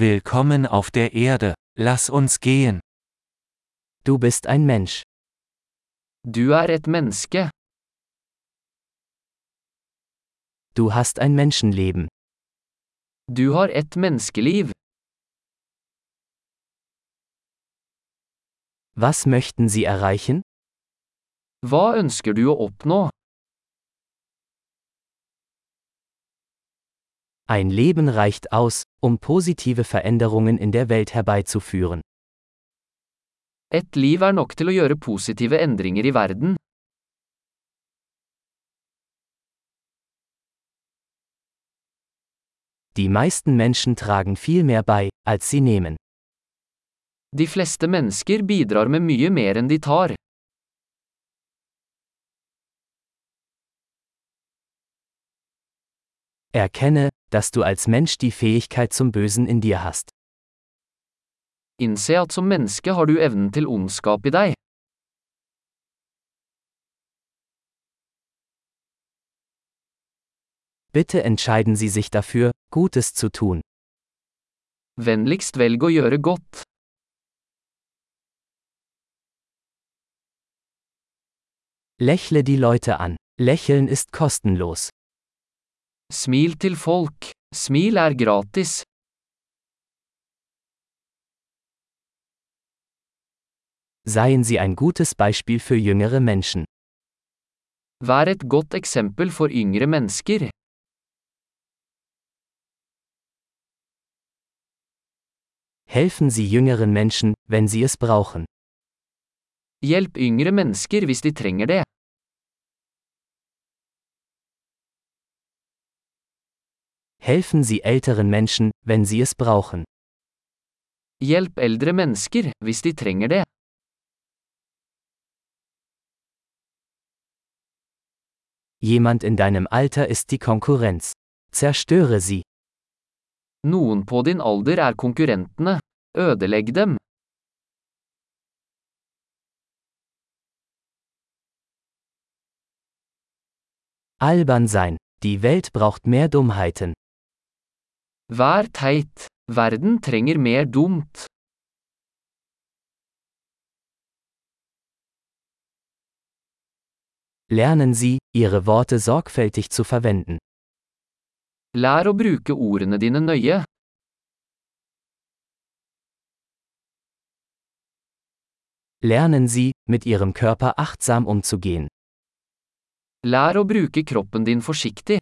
Willkommen auf der Erde, lass uns gehen. Du bist ein Mensch. Du er et menneske. Du hast ein Menschenleben. Du har et menneskeliv. Was möchten Sie erreichen? Hva ønsker du å oppnå? Ein Leben reicht aus, um positive Veränderungen in der Welt herbeizuführen. Et liv er nok til å gjøre positive endringer i verden. Die meisten Menschen tragen viel mehr bei, als sie nehmen. De fleste mennesker bidrar med mye mer enn de tar. Erkenne, dass du als Mensch die Fähigkeit zum Bösen in dir hast. Innse at som menneske har du evnen til ondskap i deg. Bitte entscheiden Sie sich dafür, Gutes zu tun. Vennligst velg å gjøre godt. Lächle die Leute an. Lächeln ist kostenlos. Smil til folk. Smil er gratis. Seien Sie ein gutes Beispiel für jüngere Menschen. Vær et godt eksempel for yngre mennesker. Helfen Sie jüngeren Menschen, wenn sie es brauchen. Hjelp yngre mennesker hvis de trenger det. Helfen Sie älteren Menschen, wenn sie es brauchen. Hjelp eldre mennesker hvis de trenger det. Jemand in deinem Alter ist die Konkurrenz. Zerstöre sie. Noen på din alder er konkurrentene. Ødelegg dem. Albern sein. Die Welt braucht mehr Dummheiten. Vær teit. Verden trenger mer dumt. Lernen Sie, Ihre Worte sorgfältig zu verwenden. Lær å bruke ordene dine nøye. Lernen Sie, mit Ihrem Körper achtsam umzugehen. Lær å bruke kroppen din forsiktig.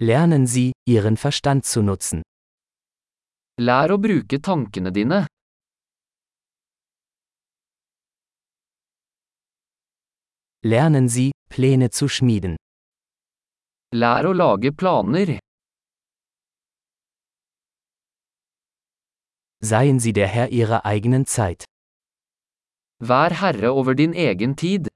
Lernen Sie, Ihren Verstand zu nutzen. Lær å bruke tankene dine. Lernen Sie, Pläne zu schmieden. Lær å lage planer. Seien Sie der Herr Ihrer eigenen Zeit. Vær herre over din egen tid.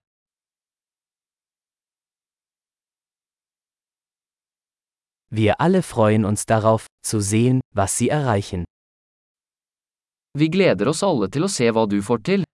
Wir alle freuen uns darauf, zu sehen, was Sie erreichen. Vi gleder oss alle til å se hva du får til.